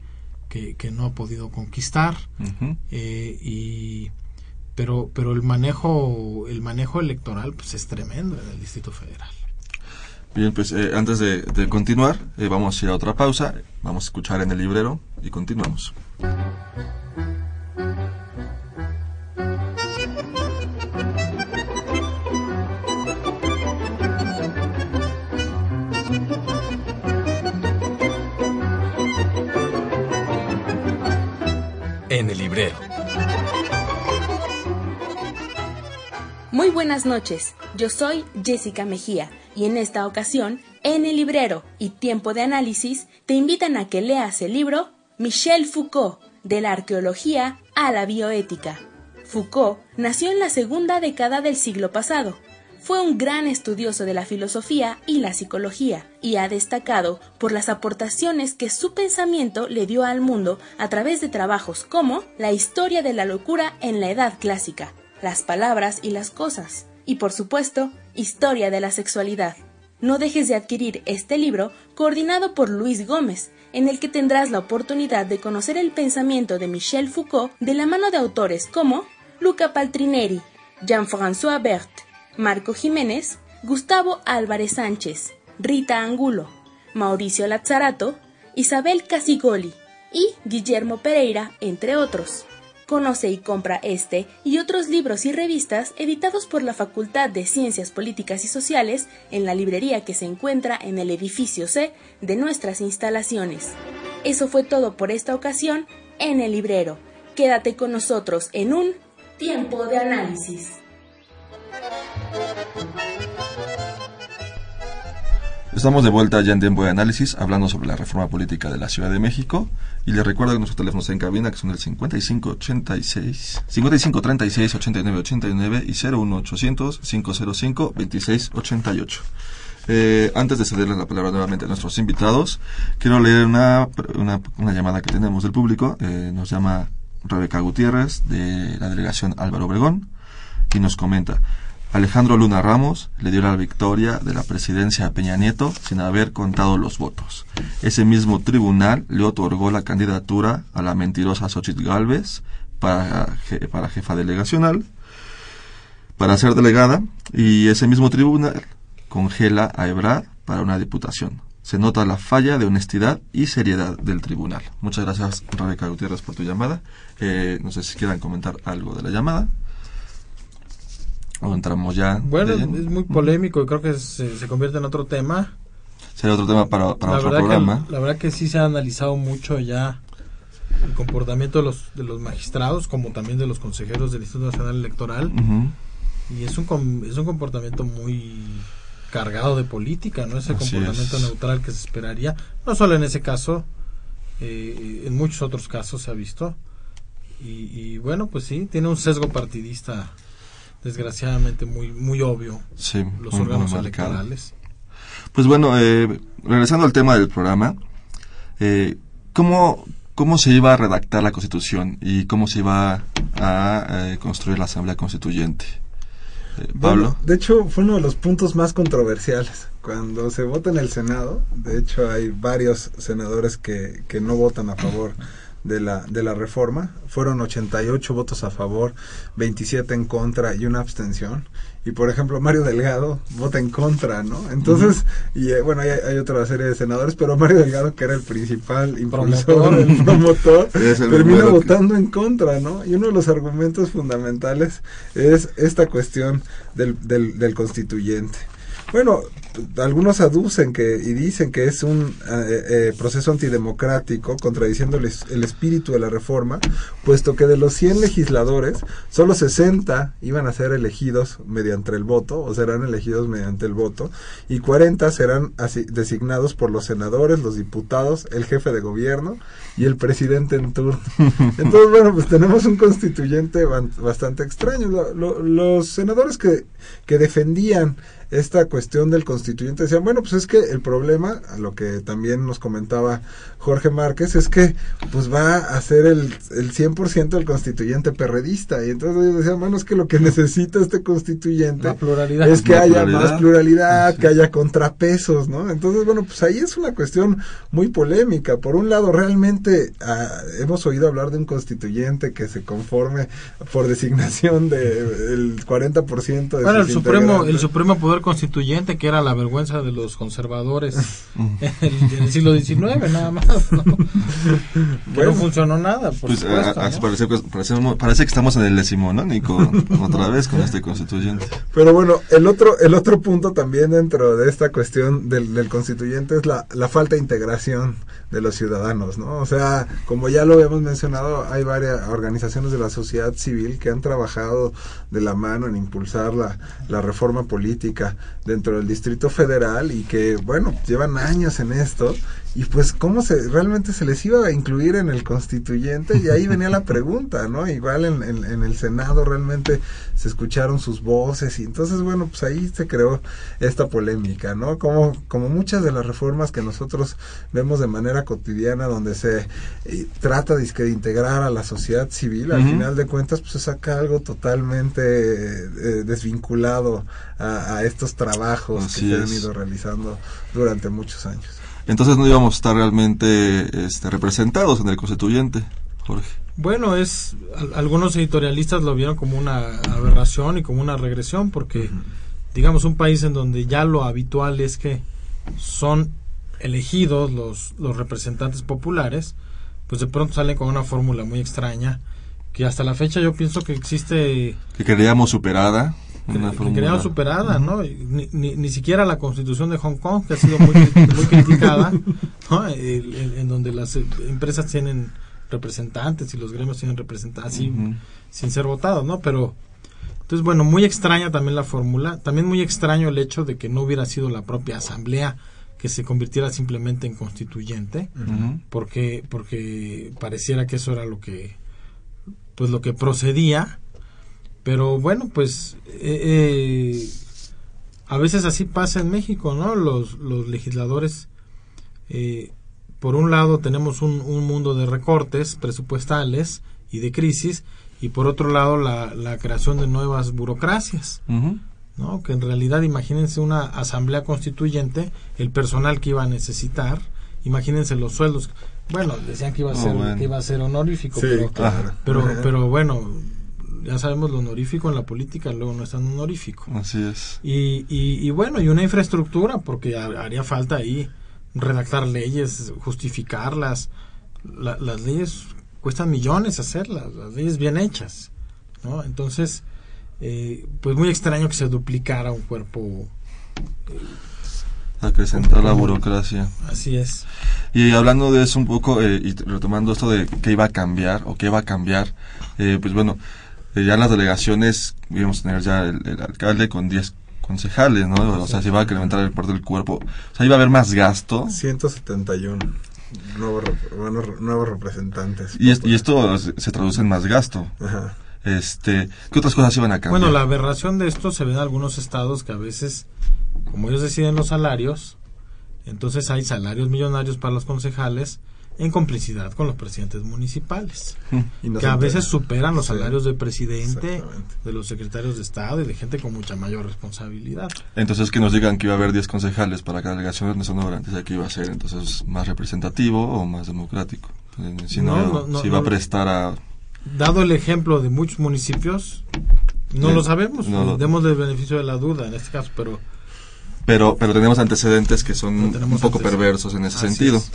que, que no ha podido conquistar eh, y pero pero el manejo el manejo electoral pues es tremendo en el Distrito Federal.
Bien, pues eh, antes de, continuar, eh, vamos a ir a otra pausa, vamos a escuchar en el librero y continuamos.
En el librero.
Muy buenas noches, yo soy Jessica Mejía y en esta ocasión, en el librero y tiempo de análisis, te invitan a que leas el libro Michel Foucault, de la arqueología a la bioética. Foucault nació en la segunda década del siglo pasado. Fue un gran estudioso de la filosofía y la psicología y ha destacado por las aportaciones que su pensamiento le dio al mundo a través de trabajos como La historia de la locura en la Edad Clásica, Las palabras y las cosas, y por supuesto, Historia de la Sexualidad. No dejes de adquirir este libro coordinado por Luis Gómez, en el que tendrás la oportunidad de conocer el pensamiento de Michel Foucault de la mano de autores como Luca Paltrineri, Jean-François Berthe, Marco Jiménez, Gustavo Álvarez Sánchez, Rita Angulo, Mauricio Lazzarato, Isabel Casigoli y Guillermo Pereira, entre otros. Conoce y compra este y otros libros y revistas editados por la Facultad de Ciencias Políticas y Sociales en la librería que se encuentra en el edificio C de nuestras instalaciones. Eso fue todo por esta ocasión en el librero. Quédate con nosotros en un tiempo de análisis.
Estamos de vuelta ya en tiempo de análisis hablando sobre la reforma política de la Ciudad de México y les recuerdo que nuestros teléfonos en cabina que son el 5586 5536 8989 y 01800 505 2688. Eh, antes de cederle la palabra nuevamente a nuestros invitados, quiero leer una, una, una llamada que tenemos del público. Eh, nos llama Rebeca Gutiérrez de la delegación Álvaro Obregón y nos comenta. Alejandro Luna Ramos le dio la victoria de la presidencia a Peña Nieto sin haber contado los votos. Ese mismo tribunal le otorgó la candidatura a la mentirosa Xochitl Galvez para, para jefa delegacional, para ser delegada, y ese mismo tribunal congela a Ebrard para una diputación. Se nota la falla de honestidad y seriedad del tribunal. Muchas gracias, Rebeca Gutiérrez, por tu llamada. Eh, no sé si quieran comentar algo de la llamada. O entramos ya.
Bueno, es muy polémico y creo que se, convierte en otro tema.
Sería otro tema para, otro programa.
la verdad que sí se ha analizado mucho ya el comportamiento de los, de los magistrados, como también de los consejeros del Instituto Nacional Electoral. Y es un, es un comportamiento muy cargado de política, ¿no? Ese comportamiento neutral que se esperaría. No solo en ese caso, eh, en muchos otros casos se ha visto. Y, y bueno, pues sí, tiene un sesgo partidista desgraciadamente muy muy obvio
sí,
los órganos electorales.
Pues bueno, eh, regresando al tema del programa, eh, ¿cómo, ¿cómo se iba a redactar la Constitución y cómo se iba a eh, construir la Asamblea Constituyente? Eh, Pablo.
de hecho, fue uno de los puntos más controversiales. Cuando se vota en el Senado, de hecho hay varios senadores que, que no votan a favor de la, de la reforma. Fueron 88 votos a favor, 27 en contra y una abstención. Y por ejemplo, Mario Delgado vota en contra, ¿no? Entonces, y eh, bueno, hay, hay, otra serie de senadores, pero Mario Delgado, que era el principal impulsor, el promotor, termina votando en contra, ¿no? Y uno de los argumentos fundamentales es esta cuestión del, del, del constituyente. Bueno, algunos aducen que y dicen que es un eh, eh, proceso antidemocrático, contradiciendo el, el, espíritu de la reforma, puesto que de los 100 legisladores, solo 60 iban a ser elegidos mediante el voto, o serán elegidos mediante el voto, y 40 serán así, designados por los senadores, los diputados, el jefe de gobierno y el presidente en turno. Entonces, bueno, pues tenemos un constituyente bastante extraño. Lo, lo, los senadores que, que defendían esta cuestión del constituyente decían, bueno, pues es que el problema, a lo que también nos comentaba Jorge Márquez, es que pues va a ser el, el 100% del constituyente perredista. Y entonces ellos decían, bueno, es que lo que necesita este constituyente es que haya más pluralidad, que haya contrapesos, ¿no? Entonces, bueno, pues ahí es una cuestión muy polémica. Por un lado, realmente ah, hemos oído hablar de un constituyente que se conforme por designación del de 40% de
bueno, el Supremo, el Supremo Poder Constituyente, que era la vergüenza de los conservadores en, el, en el siglo XIX, nada más. ¿no? bueno, no funcionó nada, por
pues,
supuesto,
a, a,
¿no?
parece, parece, parece, que estamos en el decimonónico otra vez con este constituyente.
Pero bueno, el otro, el otro punto también dentro de esta cuestión del, del constituyente es la, la falta de integración de los ciudadanos, ¿no? O sea, como ya lo habíamos mencionado, hay varias organizaciones de la sociedad civil que han trabajado de la mano en impulsar la, la reforma política dentro del Distrito Federal y que, bueno, llevan años en esto y pues cómo se realmente se les iba a incluir en el constituyente y ahí venía la pregunta, ¿no? Igual en, en, en, el Senado realmente se escucharon sus voces y entonces bueno pues ahí se creó esta polémica, ¿no? Como como muchas de las reformas que nosotros vemos de manera cotidiana donde se eh, trata de, de, integrar a la sociedad civil, al uh -huh. final de cuentas pues se saca algo totalmente eh, desvinculado a, a, estos trabajos Así que se han ido realizando durante muchos años.
Entonces no íbamos a estar realmente este, representados en el constituyente, Jorge.
Bueno, es algunos editorialistas lo vieron como una aberración y como una regresión, porque uh -huh. digamos un país en donde ya lo habitual es que son elegidos los, los representantes populares, pues de pronto salen con una fórmula muy extraña que hasta la fecha yo pienso que existe
que creíamos superada
una superada. ¿no? Ni, ni, ni, siquiera la constitución de Hong Kong, que ha sido muy, muy criticada, ¿no? El, el, en donde las empresas tienen representantes y los gremios tienen representantes así, uh -huh. sin ser votados, ¿no? Pero, entonces, bueno, muy extraña también la fórmula, también muy extraño el hecho de que no hubiera sido la propia asamblea que se convirtiera simplemente en constituyente, uh -huh. porque, porque pareciera que eso era lo que, pues lo que procedía, pero bueno, pues eh, eh, a veces así pasa en México, ¿no? Los, los legisladores, eh, por un lado tenemos un, un, mundo de recortes presupuestales y de crisis, y por otro lado la, la creación de nuevas burocracias, uh -huh. ¿no? Que en realidad imagínense una asamblea constituyente, el personal que iba a necesitar, imagínense los sueldos. Bueno, decían que iba a ser, oh, bueno. que iba a ser honorífico,
sí,
pero,
claro.
pero, pero bueno, ya sabemos lo honorífico en la política, luego no es tan honorífico.
Así es.
Y, y, y bueno, y una infraestructura, porque haría falta ahí redactar leyes, justificarlas. La, las leyes cuestan millones hacerlas, las leyes bien hechas, ¿no? Entonces, eh, pues muy extraño que se duplicara un cuerpo.
Eh, acrecentar la burocracia.
Así es.
Y hablando de eso un poco, eh, y retomando esto de qué iba a cambiar o qué va a cambiar, eh, pues bueno, eh, ya en las delegaciones íbamos a tener ya el, el alcalde con 10 concejales, ¿no? O sea, se iba a incrementar el poder del cuerpo. O sea, iba a haber más gasto.
171 nuevos, nuevos, nuevos representantes.
Y, es, y esto se traduce en más gasto.
Ajá.
Este, ¿Qué otras cosas iban a cambiar?
Bueno, la aberración de esto se ve en algunos estados que a veces, como ellos deciden los salarios, entonces hay salarios millonarios para los concejales en complicidad con los presidentes municipales,
Y no
que a veces superan los
Sí,
salarios del presidente, de los secretarios de Estado y de gente con mucha mayor responsabilidad.
Entonces que nos digan que iba a haber 10 concejales para cada delegación, eso no garantiza que iba a ser entonces más representativo o más democrático. Eh, Si no,
No, no, no,
si iba a prestar a...
Dado el ejemplo de muchos municipios, no
Sí,
lo sabemos,
no lo-
demos el beneficio de la duda en este caso, pero
Pero, pero tenemos antecedentes que son un poco perversos en ese
Así
sentido.
es.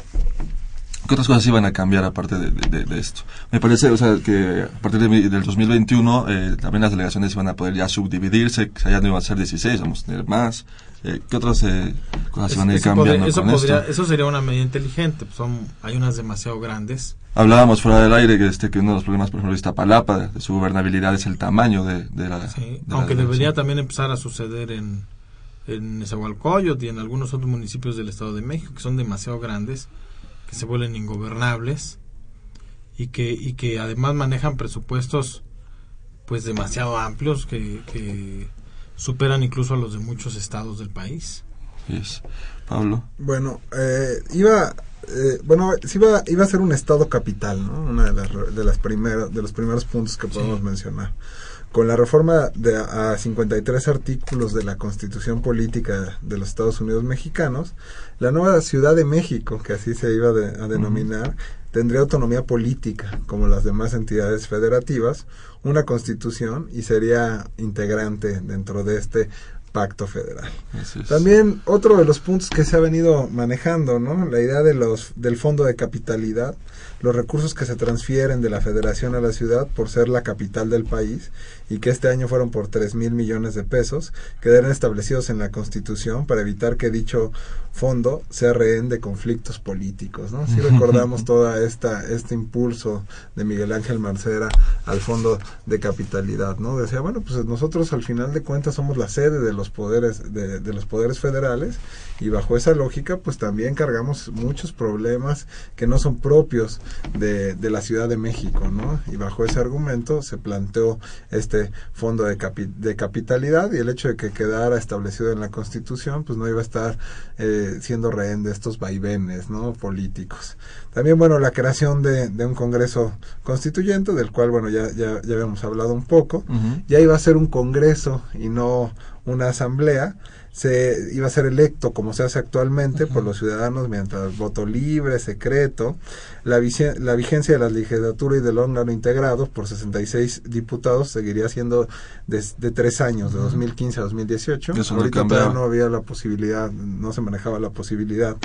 ¿Qué otras cosas iban a cambiar aparte de, de- de- de esto? Me parece, o sea, que a partir de del 2021 eh, también las delegaciones iban a poder ya subdividirse, que ya no iban a ser 16, vamos a tener más. Eh, ¿Qué otras eh, cosas iban a ir
eso,
cambiando
podría- eso
con
podría-
esto?
eso sería una medida inteligente, pues son, hay unas demasiado grandes.
Hablábamos fuera del aire que, este, que uno de los problemas, por ejemplo, de Iztapalapa, de, de su gobernabilidad, es el tamaño de, la...
Sí,
la
aunque debería también empezar a suceder en, en y en algunos otros municipios del Estado de México que son demasiado grandes, que se vuelven ingobernables y que, y que además manejan presupuestos pues demasiado amplios que, que superan incluso a los de muchos estados del país.
Así es. Pablo.
Bueno, eh, iba, eh, bueno, sí iba, iba a ser un estado capital, ¿no? Una de las, re- de las primeras, de los primeros puntos que podemos mencionar. Con la reforma de a a 53 artículos de la Constitución Política de los Estados Unidos Mexicanos, la nueva Ciudad de México, que así se iba a denominar, tendría autonomía política, como las demás entidades federativas, una constitución y sería integrante dentro de este pacto federal. También otro de los puntos que se ha venido manejando, ¿no? La idea de los del fondo de capitalidad, los recursos que se transfieren de la federación a la ciudad por ser la capital del país y que este año fueron por tres mil millones de pesos, quedaron establecidos en la Constitución para evitar que dicho fondo sea rehén de conflictos políticos, ¿no? Si recordamos toda esta este impulso de Miguel Ángel Mancera al fondo de capitalidad, ¿no? Decía, bueno, pues nosotros al final de cuentas somos la sede de los poderes de, de los poderes federales y bajo esa lógica pues también cargamos muchos problemas que no son propios de, de la Ciudad de México, ¿no? Y bajo ese argumento se planteó este fondo de, capi- de capitalidad y el hecho de que quedara establecido en la Constitución pues no iba a estar eh, siendo rehén de estos vaivenes, ¿no? Políticos. También, bueno, la creación de, de un Congreso Constituyente, del cual, bueno, ya, ya, ya habíamos hablado un poco. Ya iba a ser un Congreso y no una asamblea. Se iba a ser electo, como se hace actualmente, por los ciudadanos el voto libre, secreto. La, la vigencia de la legislatura y del órgano integrado por 66 diputados seguiría siendo de, de tres años, de 2015 a 2018.
Eso no
Ahorita
cambiaba.
todavía no había la posibilidad, no se manejaba la posibilidad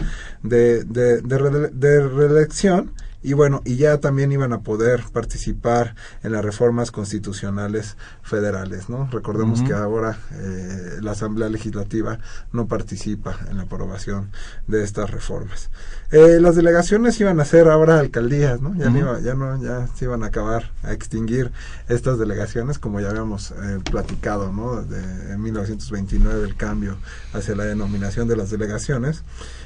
de, de, de, de reelección y bueno, y ya también iban a poder participar en las reformas constitucionales federales, ¿no? Recordemos que ahora eh, la Asamblea Legislativa no participa en la aprobación de estas reformas. Eh, las delegaciones iban a ser ahora alcaldías, ¿no? Ya, no
Ujú.
iba- ya no, ya se iban a acabar a extinguir estas delegaciones, como ya habíamos eh, platicado, ¿no? De, en 1929 el cambio hacia la denominación de las delegaciones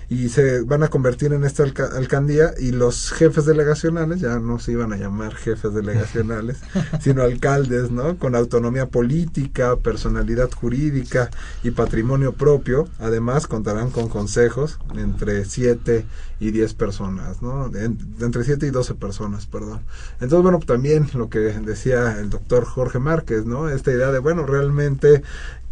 y se van a convertir en esta alca- alcaldía y los jefes delegacionales ya no se iban a llamar jefes delegacionales, sino alcaldes, ¿no? Con autonomía política, personalidad jurídica y patrimonio propio. Además contarán con consejos entre 7 y 10 personas, ¿no? De entre 7 y 12 personas, perdón. Entonces, bueno, también lo que decía el doctor Jorge Márquez, ¿no? Esta idea de, bueno, realmente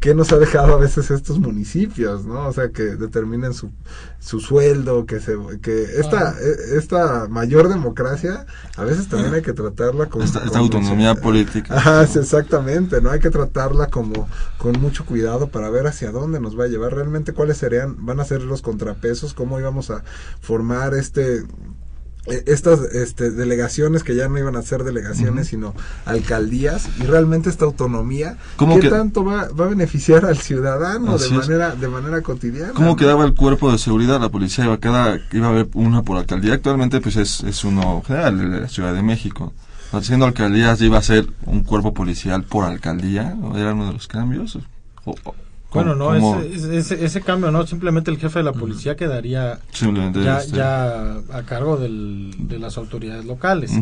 ¿qué nos ha dejado a veces estos municipios, ¿no? O sea, que determinen su, su sueldo, que se que esta eh, esta mayor democracia a veces también hay que tratarla como
Esta, autonomía política.
Ajá, sí, exactamente, ¿no? Hay que tratarla como con mucho cuidado para ver hacia dónde nos va a llevar, realmente cuáles serían, van a ser los contrapesos, cómo íbamos a formar este estas este, delegaciones que ya no iban a ser delegaciones sino alcaldías y realmente esta autonomía
¿Cómo
qué
que-
tanto va, va a beneficiar al ciudadano de
es.
manera de manera cotidiana
¿Cómo quedaba el cuerpo de seguridad? La policía iba a, cada, iba a haber una por alcaldía. Actualmente pues es, es uno general de la Ciudad de México. Haciendo alcaldías iba a ser un cuerpo policial por alcaldía. ¿O ¿Era uno de los cambios? O-
Bueno, no,
¿cómo-
ese, ese- ese, cambio no, simplemente el jefe de la policía quedaría ya,
este-
ya a cargo del, de las autoridades locales.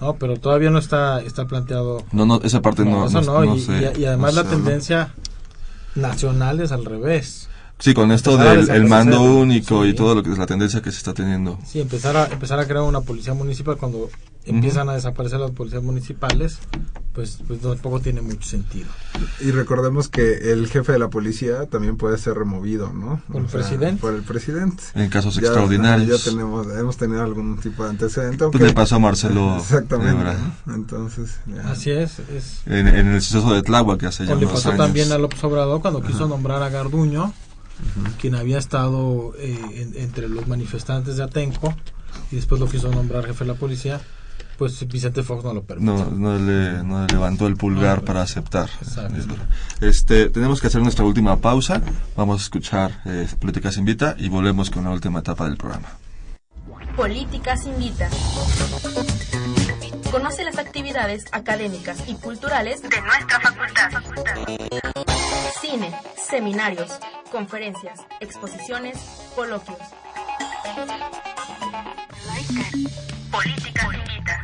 No, pero todavía no está está planteado.
No, no, esa parte no-
eso
no-
y,
sé,
y- y además la tendencia nacional es al revés.
Sí, con esto del el mando único y todo lo que es la tendencia que se está teniendo.
Sí, empezar a, empezar a crear una policía municipal cuando empiezan a desaparecer las policías municipales, pues, pues tampoco tiene mucho sentido.
Y recordemos que el jefe de la policía también puede ser removido, ¿no?
Por el presidente.
Por el presidente.
En casos extraordinarios.
Ya tenemos, hemos tenido algún tipo de antecedente.
Pues le pasó a Marcelo.
Exactamente. Entonces.
Así es.
En, el suceso de Tláhuac que hace ya
O le pasó también a López Obrador cuando quiso nombrar a Garduño quien había estado eh, entre los manifestantes de Atenco y después lo quiso nombrar jefe de la policía, pues Vicente Fox no lo permitió.
No, no, le, levantó el pulgar para aceptar. Este, tenemos que hacer nuestra última pausa. Vamos a escuchar eh, Políticas Invita y volvemos con la última etapa del programa.
Políticas Invita. Conoce las actividades académicas y culturales de nuestra facultad. Cine, seminarios, conferencias, exposiciones, coloquios. Política invita.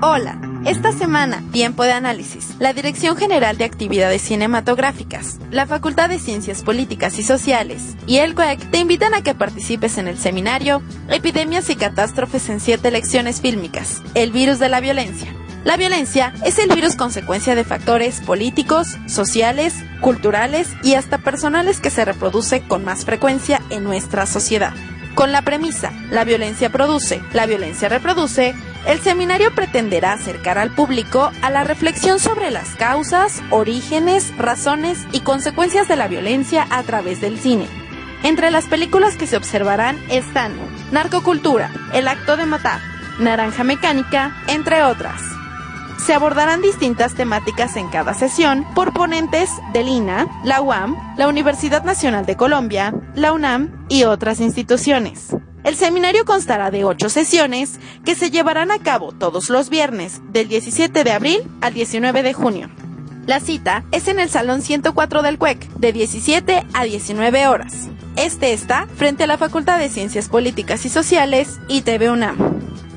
Hola, esta semana, tiempo de análisis. La Dirección General de Actividades Cinematográficas, la Facultad de Ciencias Políticas y Sociales y el CUEC te invitan a que participes en el seminario Epidemias y Catástrofes en siete lecciones fílmicas, el virus de la violencia la violencia es el virus consecuencia de factores políticos, sociales, culturales y hasta personales que se reproduce con más frecuencia en nuestra sociedad. Con la premisa, la violencia produce, la violencia reproduce, el seminario pretenderá acercar al público a la reflexión sobre las causas, orígenes, razones y consecuencias de la violencia a través del cine. Entre las películas que se observarán están Narcocultura, El acto de matar, Naranja Mecánica, entre otras. Se abordarán distintas temáticas en cada sesión por ponentes del INA, la UAM, la Universidad Nacional de Colombia, la UNAM y otras instituciones. El seminario constará de ocho sesiones que se llevarán a cabo todos los viernes, del 17 de abril al 19 de junio. La cita es en el Salón 104 del CUEC, de 17 a 19 horas. Este está frente a la Facultad de Ciencias Políticas y Sociales y TV UNAM.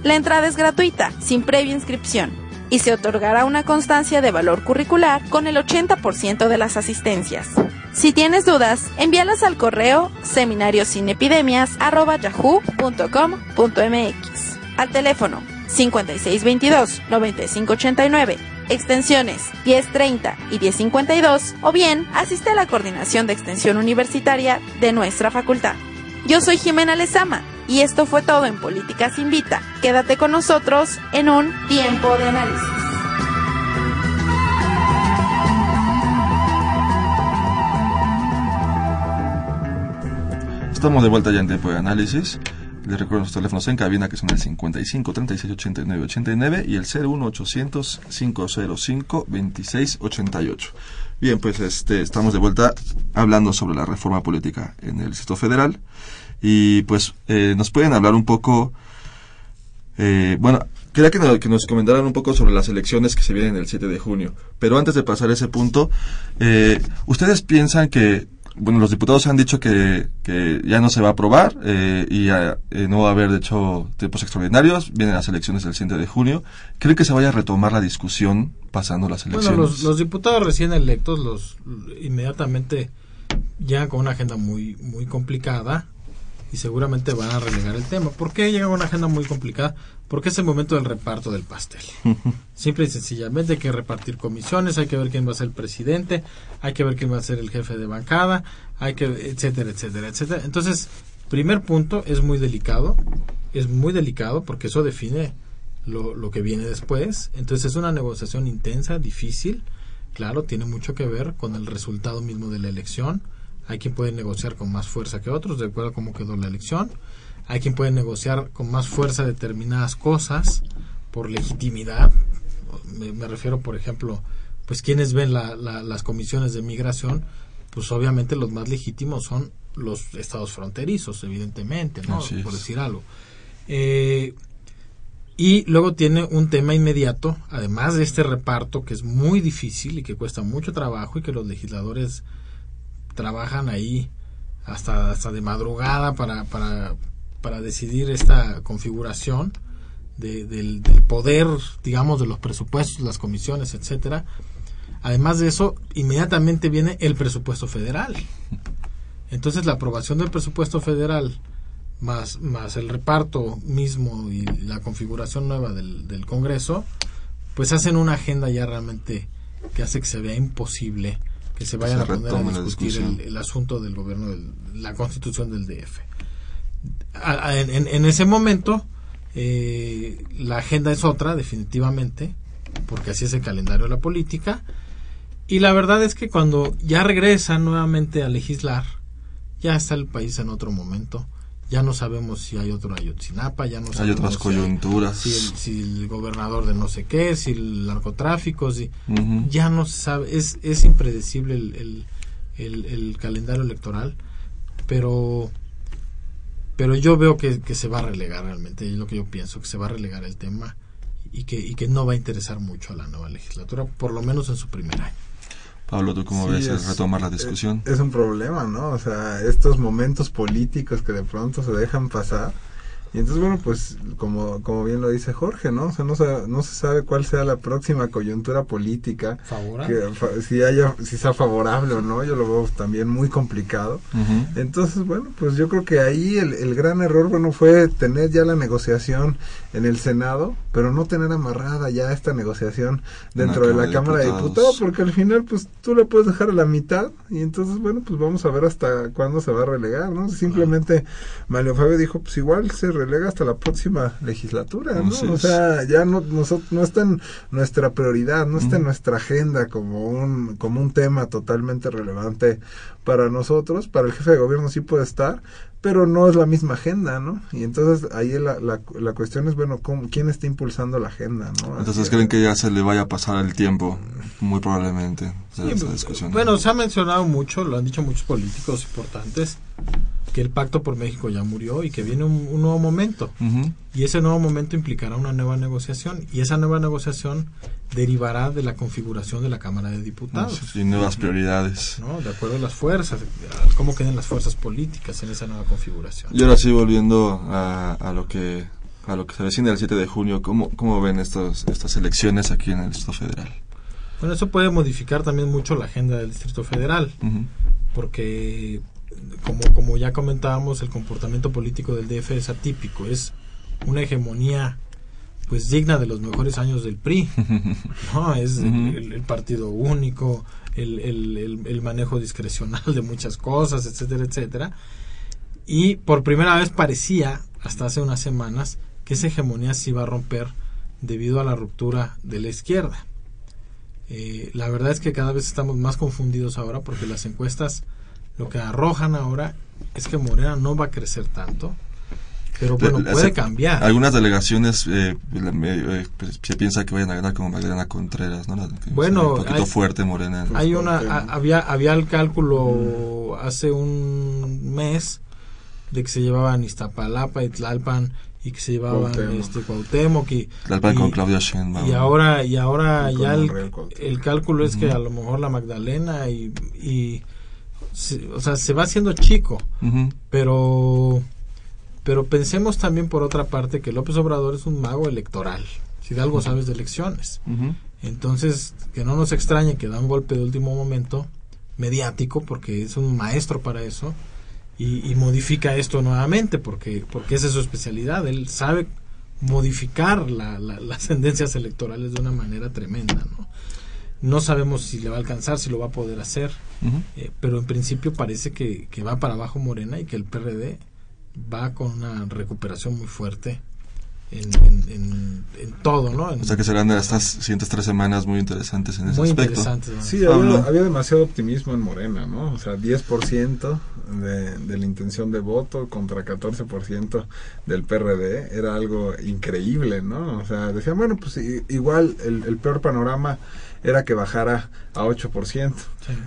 La entrada es gratuita, sin previa inscripción y se otorgará una constancia de valor curricular con el 80% de las asistencias. Si tienes dudas, envíalas al correo seminariosinepidemias.yahoo.com.mx al teléfono 5622-9589, extensiones 1030 y 1052 o bien asiste a la coordinación de extensión universitaria de nuestra facultad. Yo soy Jimena Lezama y esto fue todo en Políticas Invita. Quédate con nosotros en un tiempo de análisis.
Estamos de vuelta ya en tiempo de análisis. Les recuerdo los teléfonos en cabina que son el 55 36 89 89 y el 01 800 505 26 88. Bien, pues este, estamos de vuelta hablando sobre la reforma política en el Distrito Federal. Y pues eh, nos pueden hablar un poco, eh, bueno, quería que nos, que nos, comentaran un poco sobre las elecciones que se vienen el 7 de junio. Pero antes de pasar a ese punto, eh, ¿ustedes piensan que, bueno, los diputados han dicho que, que ya no se va a aprobar y ya, no va a haber, de hecho, tiempos extraordinarios, vienen las elecciones el 7 de junio. ¿Creen que se vaya a retomar la discusión pasando las elecciones?
Bueno, los, los diputados recién electos, los inmediatamente llegan con una agenda muy, muy complicada y seguramente van a relegar el tema. ¿Por qué llega una agenda muy complicada? Porque es el momento del reparto del pastel. Simple y sencillamente hay que repartir comisiones, hay que ver quién va a ser el presidente, hay que ver quién va a ser el jefe de bancada, hay que, etcétera, etcétera, etcétera. Entonces, primer punto, es muy delicado, es muy delicado porque eso define lo, lo que viene después. Entonces, es una negociación intensa, difícil, claro, tiene mucho que ver con el resultado mismo de la elección hay quien puede negociar con más fuerza que otros, de acuerdo a cómo quedó la elección. Hay quien puede negociar con más fuerza determinadas cosas por legitimidad. Me, refiero, por ejemplo, pues quienes ven las comisiones de migración, pues obviamente los más legítimos son los estados fronterizos, evidentemente, ¿no? por decir algo. Eh, y luego tiene un tema inmediato, además de este reparto que es muy difícil y que cuesta mucho trabajo y que los legisladores trabajan ahí hasta, hasta de madrugada para, para, para decidir esta configuración del, del, poder, digamos, de los presupuestos, las comisiones, etcétera. Además de eso, inmediatamente viene el presupuesto federal. Entonces, la aprobación del presupuesto federal más, más el reparto mismo y la configuración nueva del, del Congreso, pues hacen una agenda ya realmente que hace que se vea imposible que se vayan a poner a discutir el, el, asunto del gobierno, de la constitución del DF. A, a, en, en, ese momento, eh, la agenda es otra, definitivamente, porque así es el calendario de la política. Y la verdad es que cuando ya regresan nuevamente a legislar, ya está el país en otro momento. Ya no sabemos si hay otro Ayotzinapa, ya no sabemos
hay otras coyunturas.
Si, el, si el gobernador de no sé qué, si el narcotráfico, si, uh -huh. ya no se sabe. Es, es impredecible el, el, el, el calendario electoral, pero pero yo veo que, que, se va a relegar realmente, es lo que yo pienso, que se va a relegar el tema y que, y que no va a interesar mucho a la nueva legislatura, por lo menos en su primer año.
Pablo, ¿tú cómo sí, ves es, retomar la discusión?
Es, es, un problema, ¿no? O sea, estos momentos políticos que de pronto se dejan pasar. Y entonces, bueno, pues como, como bien lo dice Jorge, ¿no? O sea, no se, no se sabe cuál sea la próxima coyuntura política.
Favorable.
Que, si, haya, si sea favorable o no, yo lo veo también muy complicado. Uh -huh. Entonces, bueno, pues yo creo que ahí el, el gran error, bueno, fue tener ya la negociación en el Senado, pero no tener amarrada ya esta negociación dentro de la Cámara de Diputados. porque al final pues tú la puedes dejar a la mitad y entonces bueno, pues vamos a ver hasta cuándo se va a relegar, ¿no? Simplemente Mario Fabio dijo, pues igual se relega hasta la próxima legislatura, ¿no? Entonces, o sea, ya no nosotros no está en nuestra prioridad, no está en nuestra agenda como un como un tema totalmente relevante para nosotros, para el jefe de gobierno sí puede estar, pero no es la misma agenda, ¿no? Y entonces ahí la, la, la cuestión es, bueno, ¿cómo, ¿quién está impulsando la agenda, no?
Entonces Así creen que ya se le vaya a pasar el tiempo, muy probablemente,
sí, esa discusión. Bueno, se ha mencionado mucho, lo han dicho muchos políticos importantes, que el pacto por México ya murió y que viene un, un nuevo momento. Uh -huh. Y ese nuevo momento implicará una nueva negociación. Y esa nueva negociación derivará de la configuración de la Cámara de Diputados.
Y nuevas prioridades.
¿no? De acuerdo a las fuerzas, a cómo queden las fuerzas políticas en esa nueva configuración.
Y ahora sí, volviendo a, a lo que a lo que se avecina el 7 de junio, ¿cómo, cómo ven estos, estas elecciones aquí en el Distrito Federal?
Bueno, eso puede modificar también mucho la agenda del Distrito Federal, uh -huh. porque como, como ya comentábamos, el comportamiento político del DF es atípico, es una hegemonía pues digna de los mejores años del PRI, ¿no? Es uh -huh. el, el, partido único, el, el, el, manejo discrecional de muchas cosas, etcétera, etcétera. Y por primera vez parecía, hasta hace unas semanas, que esa hegemonía se iba a romper debido a la ruptura de la izquierda. Eh, la verdad es que cada vez estamos más confundidos ahora porque las encuestas lo que arrojan ahora es que Morena no va a crecer tanto, pero bueno, puede cambiar.
Algunas delegaciones eh, eh, se piensa que vayan a ganar como Magdalena Contreras, ¿no? Que
bueno,
un poquito
hay,
fuerte Morena.
Hay una, a, había, había el cálculo mm. hace un mes de que se llevaban Iztapalapa y Tlalpan y que se llevaban Cuauhtémoc. este Cuauhtémoc y,
Tlalpan con Claudia Sheinbaum.
y ahora y ahora y ya el, el, cálculo es uh -huh. que a lo mejor la Magdalena y, y se, o sea se va haciendo chico uh -huh. pero pero pensemos también por otra parte que López Obrador es un mago electoral si algo uh -huh. sabes de elecciones entonces que no nos extrañe que da un golpe de último momento mediático porque es un maestro para eso y, y, modifica esto nuevamente porque porque esa es su especialidad él sabe modificar la, la, las tendencias electorales de una manera tremenda no no sabemos si le va a alcanzar si lo va a poder hacer uh -huh. eh, pero en principio parece que, que, va para abajo Morena y que el PRD va con una recuperación muy fuerte en, en, en, en, todo, ¿no?
o sea que serán estas siguientes tres semanas muy interesantes en ese
muy
aspecto.
Interesantes,
¿no? Sí, había, había, demasiado optimismo en Morena, ¿no? O sea, 10% de, de la intención de voto contra 14% del PRD era algo increíble, ¿no? O sea, decían, bueno, pues igual el, el peor panorama era que bajara a 8%.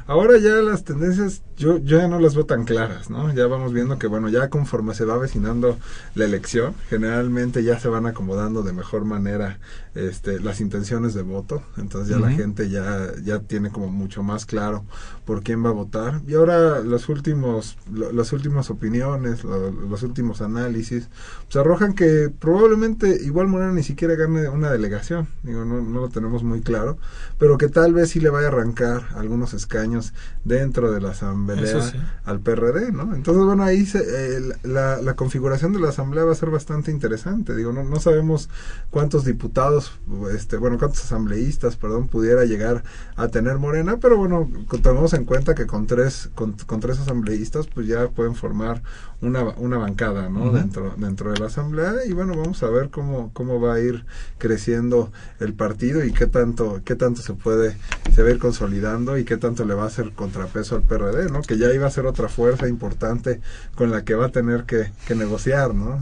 Ahora ya las tendencias yo, yo ya no las veo tan claras, ¿no? Ya vamos viendo que, bueno, ya conforme se va avecinando la elección, generalmente ya se van acomodando de mejor manera este, las intenciones de voto, entonces ya la gente ya, ya tiene como mucho más claro por quién va a votar. Y ahora los últimos, las últimas opiniones, los últimos análisis, pues arrojan que probablemente igual Morena ni siquiera gane una delegación, digo, no, no lo tenemos muy claro, pero que tal vez sí le vaya a arrancar algunos escaños dentro de la asamblea al PRD, ¿no? Entonces, bueno, ahí se, la, la, configuración de la asamblea va a ser bastante interesante, digo, no, no sabemos cuántos diputados, este, bueno, cuántos asambleístas, perdón, pudiera llegar a tener Morena, pero bueno, tenemos en cuenta que con tres, con, con tres asambleístas, pues ya pueden formar una, una bancada, ¿no? dentro, dentro de la asamblea y bueno, vamos a ver cómo, cómo va a ir creciendo el partido y qué tanto, qué tanto se puede, se va a ir consolidando y qué tanto le va a hacer contrapeso al PRD, ¿no? Que ya iba a ser otra fuerza importante con la que va a tener que, que negociar, ¿no?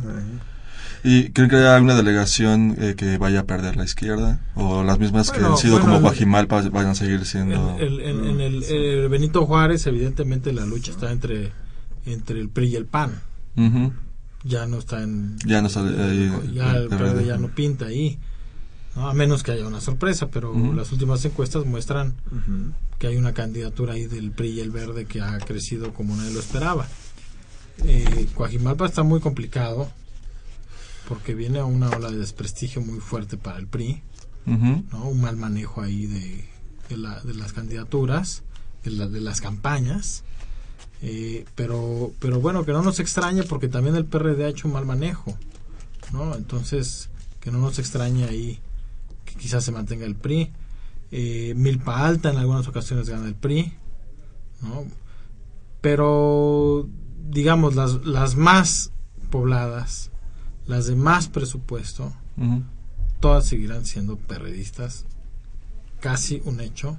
¿Y creen que hay alguna delegación eh, que vaya a perder la izquierda? ¿O las mismas que han sido como Guajimalpa vayan a seguir siendo...?
En, el, Benito Juárez, evidentemente, la lucha está entre, entre el PRI y el PAN. Ya no está en...
Ya no ahí,
Ya el PRD ya no pinta ahí. A menos que haya una sorpresa, pero las últimas encuestas muestran que hay una candidatura ahí del PRI y el Verde que ha crecido como nadie lo esperaba. Eh, Coajimalpa está muy complicado porque viene a una ola de desprestigio muy fuerte para el PRI, ¿no? un mal manejo ahí de, de, las candidaturas, de, de las campañas. Eh, pero, pero bueno, que no nos extrañe porque también el PRD ha hecho un mal manejo, ¿no? Entonces, que no nos extrañe ahí quizás se mantenga el PRI. Eh, Milpa Alta en algunas ocasiones gana el PRI, ¿no? Pero, digamos, las, las más pobladas, las de más presupuesto, todas seguirán siendo perredistas, casi un hecho,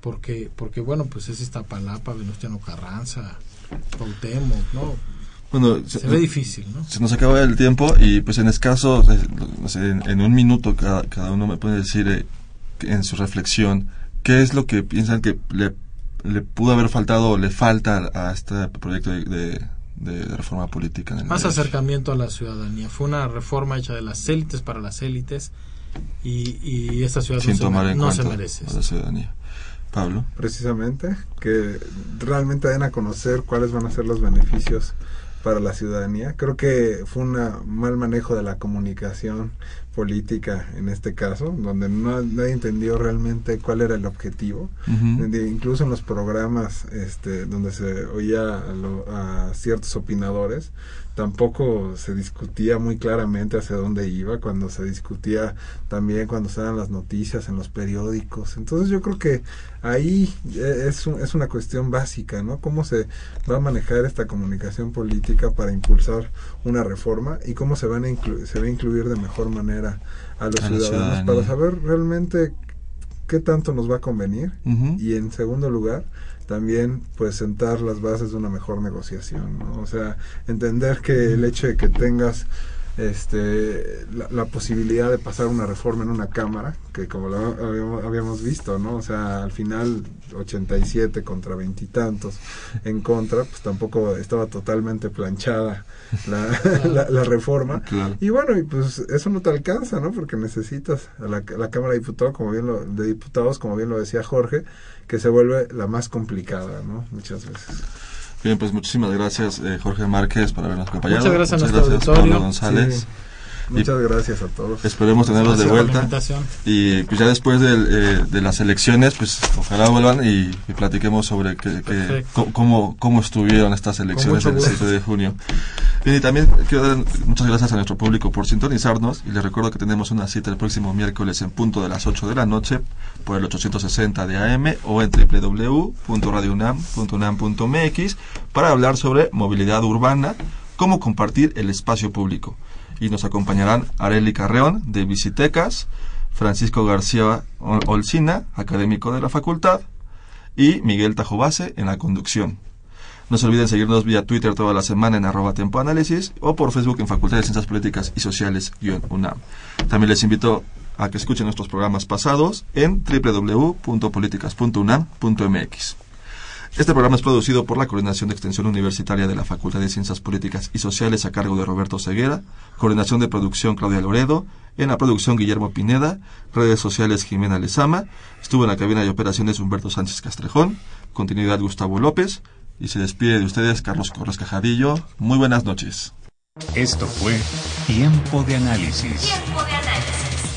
porque, porque bueno, pues es Iztapalapa, Venustiano Carranza, Cuauhtémoc, ¿no?
Bueno,
se, ve difícil, ¿no?
Se nos acaba el tiempo y pues en escaso, en, en un minuto cada, cada, uno me puede decir eh, en su reflexión qué es lo que piensan que le, le pudo haber faltado o le falta a este proyecto de, de, reforma política.
Más acercamiento a la ciudadanía. Fue una reforma hecha de las élites para las élites y, y esta ciudad
Sin
no,
tomar
se,
en
no se merece.
A la ciudadanía. Pablo.
Precisamente, que realmente den a conocer cuáles van a ser los beneficios para la ciudadanía. Creo que fue un mal manejo de la comunicación política en este caso, donde no, nadie entendió realmente cuál era el objetivo. incluso en los programas este, donde se oía a, a ciertos opinadores, tampoco se discutía muy claramente hacia dónde iba, cuando se discutía también cuando se dan las noticias en los periódicos. Entonces yo creo que ahí eh, es, es una cuestión básica, ¿no? Cómo se va a manejar esta comunicación política para impulsar una reforma y cómo se, van a se va a incluir de mejor manera a los ciudadanos para saber realmente qué tanto nos va a convenir y en segundo lugar también pues sentar las bases de una mejor negociación, ¿no? O sea, entender que el hecho de que tengas este la, posibilidad de pasar una reforma en una cámara que como lo habíamos, visto no o sea al final 87 contra veintitantos en contra pues tampoco estaba totalmente planchada la, la, reforma. Y bueno y pues eso no te alcanza no porque necesitas a la, la cámara de diputados como bien lo, de diputados como bien lo decía Jorge que se vuelve la más complicada no muchas veces
Bien, pues muchísimas gracias eh, Jorge Márquez por habernos acompañado.
Muchas gracias
Muchas
a nuestro
gracias. Pablo González.
Sí. Muchas gracias a todos.
Esperemos tenerlos de
Gracias
vuelta. Y pues ya después del, eh, de las elecciones, pues ojalá vuelvan y, y platiquemos sobre que, cómo, cómo estuvieron estas elecciones
gusto.
7 de junio. Bien, y también quiero dar muchas gracias a nuestro público por sintonizarnos y les recuerdo que tenemos una cita el próximo miércoles en punto de las 8 de la noche por el 860 de AM o en www.radiounam.unam.mx para hablar sobre movilidad urbana, cómo compartir el espacio público. Y nos acompañarán Areli Carreón de Visitecas, Francisco García Ol- Olcina, académico de la facultad, y Miguel Tajobase en la conducción. No se olviden seguirnos vía Twitter toda la semana en arroba tempoanálisis o por Facebook en Facultad de Ciencias Políticas y Sociales UNAM. También les invito a que escuchen nuestros programas pasados en www.políticas.unam.mx. Este programa es producido por la Coordinación de Extensión Universitaria de la Facultad de Ciencias Políticas y Sociales a cargo de Roberto Ceguera, Coordinación de Producción Claudia Loredo, en la producción Guillermo Pineda, redes sociales Jimena Lezama, estuvo en la cabina de operaciones Humberto Sánchez Castrejón, continuidad Gustavo López, y se despide de ustedes Carlos Corres Cajadillo. Muy buenas noches.
Esto fue Tiempo de Análisis.
Tiempo de análisis.